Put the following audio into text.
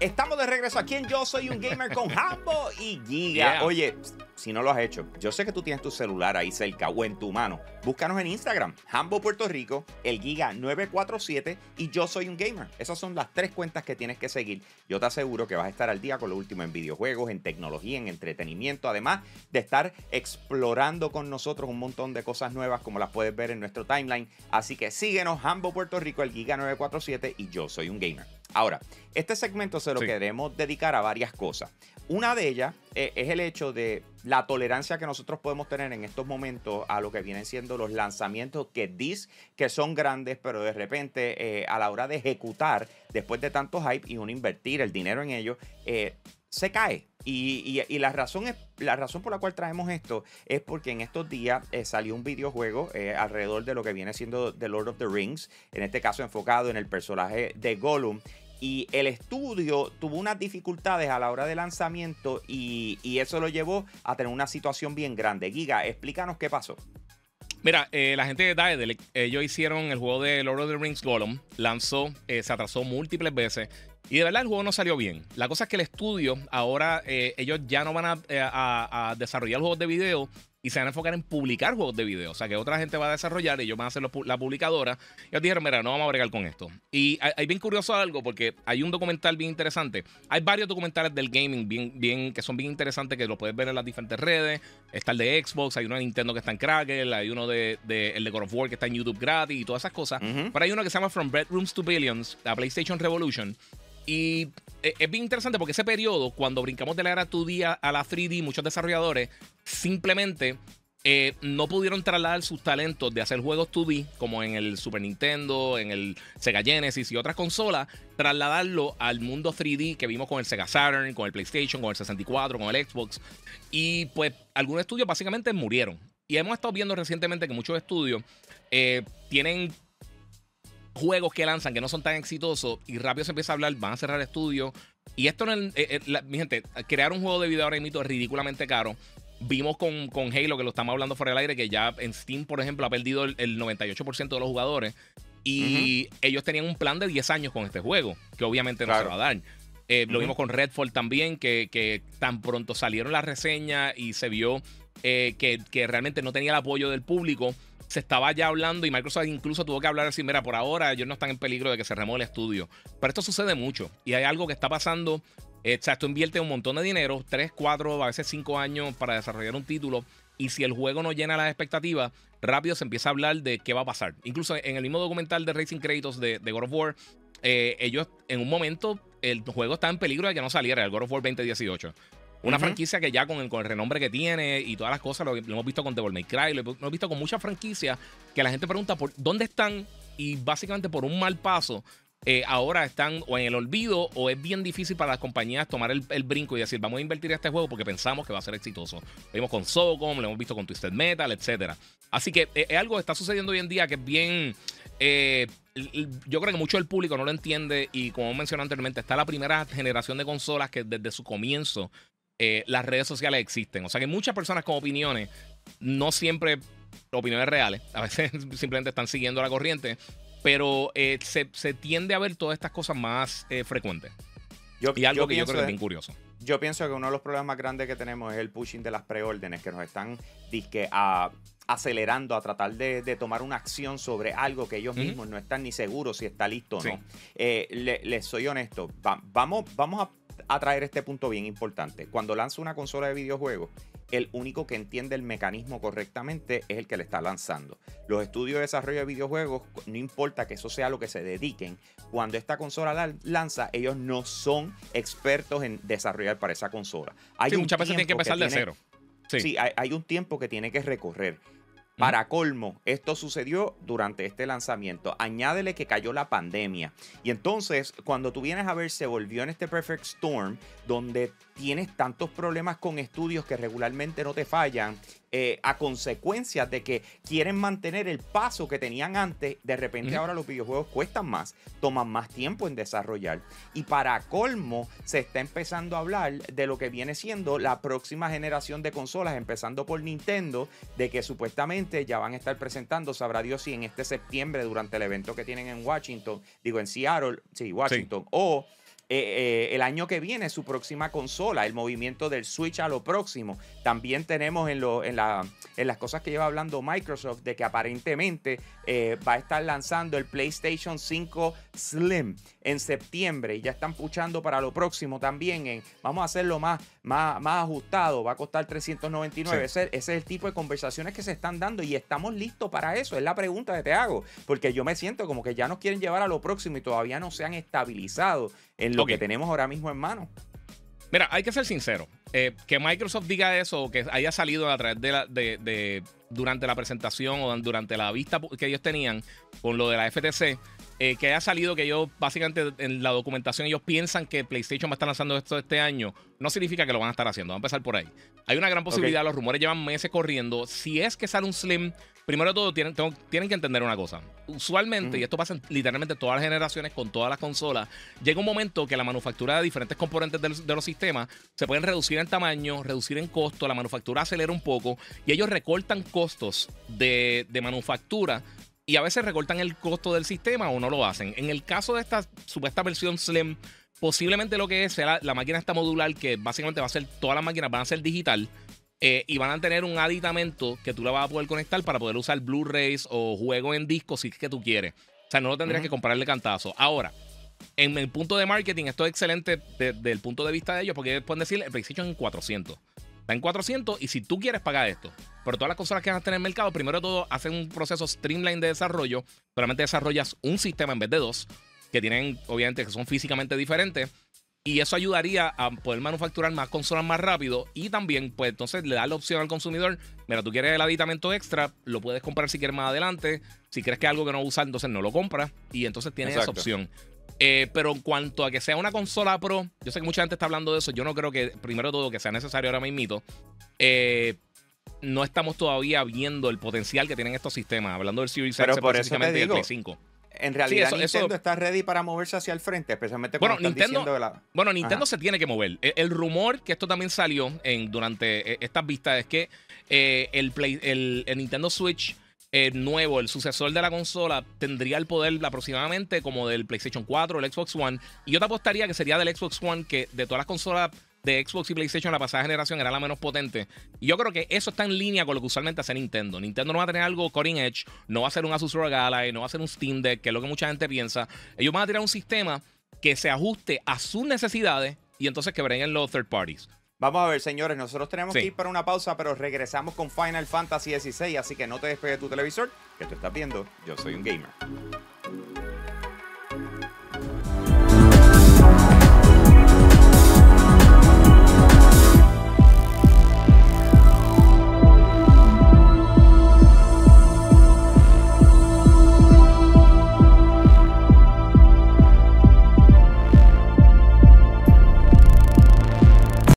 Estamos de regreso aquí en Yo Soy un Gamer con Hambo y Giga. Yeah. Oye, si no lo has hecho, yo sé que tú tienes tu celular ahí cerca o en tu mano. Búscanos en Instagram, Hambo Puerto Rico, el Giga 947 y Yo Soy un Gamer. Esas son las tres cuentas que tienes que seguir. Yo te aseguro que vas a estar al día con lo último en videojuegos, en tecnología, en entretenimiento, además de estar explorando con nosotros un montón de cosas nuevas como las puedes ver en nuestro timeline. Así que síguenos, Hambo Puerto Rico, el Giga 947 y Yo Soy un Gamer. Ahora, este segmento se lo Sí. queremos dedicar a varias cosas. Una de ellas eh, es el hecho de la tolerancia que nosotros podemos tener en estos momentos a lo que vienen siendo los lanzamientos que dis que son grandes, pero de repente eh, a la hora de ejecutar, después de tanto hype y uno invertir el dinero en ello, eh, se cae. Y, la, razón es, la razón por la cual traemos esto es porque en estos días eh, salió un videojuego eh, alrededor de lo que viene siendo The Lord of the Rings, en este caso enfocado en el personaje de Gollum. Y el estudio tuvo unas dificultades a la hora de lanzamiento y, y eso lo llevó a tener una situación bien grande. Giga, explícanos qué pasó. Mira, eh, la gente de Daedalic, ellos hicieron el juego de Lord of the Rings Gollum, lanzó, eh, se atrasó múltiples veces. Y de verdad el juego no salió bien. La cosa es que el estudio, ahora eh, ellos ya no van a, eh, a- a desarrollar juegos de video y se van a enfocar en publicar juegos de video. O sea que otra gente va a desarrollar, ellos van a ser los la publicadora. Y ellos dijeron, mira, no vamos a bregar con esto. Y hay, hay bien curioso algo porque hay un documental bien interesante. Hay varios documentales del gaming bien, bien, que son bien interesantes que lo puedes ver en las diferentes redes. Está el de Xbox, hay uno de Nintendo que está en Crackle, hay uno de, de- el de God of War que está en YouTube gratis y todas esas cosas. Ujú. Pero hay uno que se llama From Bedrooms to Billions, la PlayStation Revolution. Y eh, es bien interesante porque ese periodo, cuando brincamos de la era 2D a la 3D, muchos desarrolladores simplemente eh, no pudieron trasladar sus talentos de hacer juegos 2D, como en el Super Nintendo, en el Sega Genesis y otras consolas, trasladarlo al mundo 3D que vimos con el Sega Saturn, con el PlayStation, con el 64, con el Xbox. Y pues algunos estudios básicamente murieron. Y hemos estado viendo recientemente que muchos estudios eh, tienen juegos que lanzan que no son tan exitosos y rápido se empieza a hablar, van a cerrar estudios. Y esto no es, eh, eh, la- mi gente, crear un juego de video ahora mismo es ridículamente caro. Vimos con, con Halo, que lo estamos hablando fuera del aire, que ya en Steam, por ejemplo, ha perdido el, el 98% de los jugadores. Y ellos tenían un plan de 10 años con este juego, que obviamente no Claro. se va a dar. Eh, Lo vimos con Redfall también, que, que tan pronto salieron las reseñas y se vio eh, que, que realmente no tenía el apoyo del público. Se estaba ya hablando y Microsoft incluso tuvo que hablar así, mira, por ahora ellos no están en peligro de que se remueva el estudio. Pero esto sucede mucho y hay algo que está pasando. O sea, esto invierte un montón de dinero, 3, 4, a veces 5 años para desarrollar un título. Y si el juego no llena las expectativas, rápido se empieza a hablar de qué va a pasar. Incluso en el mismo documental de Racing Kratos de, God of War, eh, ellos en un momento el juego estaba en peligro de que no saliera, el God of War 2018. Una franquicia que ya con el, con el renombre que tiene y todas las cosas, lo, lo hemos visto con Devil May Cry, lo, lo hemos visto con muchas franquicias que la gente pregunta por dónde están y básicamente por un mal paso. eh, ahora están o en el olvido o es bien difícil para las compañías tomar el, el brinco y decir vamos a invertir en este juego porque pensamos que va a ser exitoso. Lo vimos con Socom, lo hemos visto con Twisted Metal, etcétera. Así que eh, es algo que está sucediendo hoy en día que es bien. eh, yo creo que mucho del público no lo entiende y como mencioné anteriormente, está la primera generación de consolas que desde su comienzo eh, las redes sociales existen. O sea que muchas personas con opiniones, no siempre opiniones reales, a veces simplemente están siguiendo la corriente, pero eh, se, se tiende a ver todas estas cosas más eh, frecuentes. Yo, Y algo yo que yo creo que es bien curioso. Yo pienso que uno de los problemas más grandes que tenemos es el pushing de las preórdenes, que nos están disque, a- acelerando a tratar de, de tomar una acción sobre algo que ellos mismos no están ni seguros si está listo o Sí. no. Eh, le- les soy honesto, va- vamos, vamos a, a traer este punto bien importante. Cuando lanza una consola de videojuegos, el único que entiende el mecanismo correctamente es el que le está lanzando. Los estudios de desarrollo de videojuegos, no importa que eso sea lo que se dediquen, cuando esta consola la- lanza, ellos no son expertos en desarrollar para esa consola. Hay Sí, muchas veces tienen que empezar de tiene- cero. Sí. Sí, hay, hay un tiempo que tiene que recorrer. Para colmo, esto sucedió durante este lanzamiento. Añádele que cayó la pandemia. Y entonces, cuando tú vienes a ver, se volvió en este Perfect Storm, donde tienes tantos problemas con estudios que regularmente no te fallan, eh, a consecuencia de que quieren mantener el paso que tenían antes. De repente, ahora los videojuegos cuestan más, toman más tiempo en desarrollar. Y para colmo, se está empezando a hablar de lo que viene siendo la próxima generación de consolas, empezando por Nintendo, de que supuestamente ya van a estar presentando, sabrá Dios si en este septiembre, durante el evento que tienen en Washington, digo en Seattle, sí, Washington, o eh, eh, el año que viene su próxima consola, el movimiento del Switch a lo próximo. También tenemos en, lo, en, la, en las cosas que lleva hablando Microsoft de que aparentemente eh, va a estar lanzando el PlayStation 5 Slim en septiembre y ya están puchando para lo próximo también. En, vamos a hacerlo más, más, más ajustado, va a costar 399. Ese, ese, es el tipo de conversaciones que se están dando y estamos listos para eso. Es la pregunta que te hago, porque yo me siento como que ya nos quieren llevar a lo próximo y todavía no se han estabilizado en lo que tenemos ahora mismo en mano. Mira, hay que ser sincero. Eh, que Microsoft diga eso o que haya salido a través de, la, de, durante la presentación o durante la vista que ellos tenían con lo de la FTC, eh, que haya salido que ellos, básicamente en la documentación, ellos piensan que PlayStation va a estar lanzando esto este año, no significa que lo van a estar haciendo. Vamos a empezar por ahí. Hay una gran posibilidad, los rumores llevan meses corriendo. Si es que sale un Slim Primero de todo, tienen, tienen que entender una cosa. Usualmente, y esto pasa en literalmente todas las generaciones con todas las consolas, llega un momento que la manufactura de diferentes componentes de los, sistemas se pueden reducir en tamaño, reducir en costo, la manufactura acelera un poco y ellos recortan costos de, manufactura y a veces recortan el costo del sistema o no lo hacen. En el caso de esta supuesta versión Slim, posiblemente lo que es será la máquina esta modular que básicamente va a ser, todas las máquinas van a ser digital eh, y van a tener un aditamento que tú le vas a poder conectar para poder usar Blu-rays o juegos en disco si es que tú quieres. O sea, no lo tendrías que comprarle cantazo. Ahora, en el punto de marketing, esto es excelente desde el punto de vista de ellos, porque pueden decir el PlayStation en 400. Está en 400 y si tú quieres pagar esto, pero todas las consolas que van a tener en el mercado, primero de todo, hacen un proceso streamline de desarrollo. Solamente desarrollas un sistema en vez de dos, que tienen, obviamente, que son físicamente diferentes. Y eso ayudaría a poder manufacturar más consolas más rápido. Y también, pues entonces le da la opción al consumidor. Mira, tú quieres el aditamento extra, lo puedes comprar si quieres más adelante. Si crees que es algo que no usar, entonces no lo compras. Y entonces tienes esa opción. Eh, pero en cuanto a que sea una consola pro, yo sé que mucha gente está hablando de eso. Yo no creo que, primero todo, que sea necesario ahora mismo. Eh, no estamos todavía viendo el potencial que tienen estos sistemas. Hablando del Series X, específicamente del Play 5 en realidad Nintendo está ready para moverse hacia el frente, especialmente cuando bueno, Nintendo, diciendo la... Bueno, Nintendo se tiene que mover. El, rumor, que esto también salió en, durante eh, estas vistas, es que eh, el, Play, el, Nintendo Switch eh, nuevo, el sucesor de la consola, tendría el poder aproximadamente como del PlayStation 4 o el Xbox One. Y yo te apostaría que sería del Xbox One, que de todas las consolas de Xbox y PlayStation la pasada generación era la menos potente. Y yo creo que eso está en línea con lo que usualmente hace Nintendo. Nintendo no va a tener algo cutting edge, no va a ser un Asus ROG Ally, no va a ser un Steam Deck, que es lo que mucha gente piensa. Ellos van a tirar un sistema que se ajuste a sus necesidades y entonces que en los third parties. Vamos a ver, señores, nosotros tenemos que ir para una pausa, pero regresamos con Final Fantasy XVI, así que no te despegues tu televisor, que tú estás viendo, yo soy un gamer.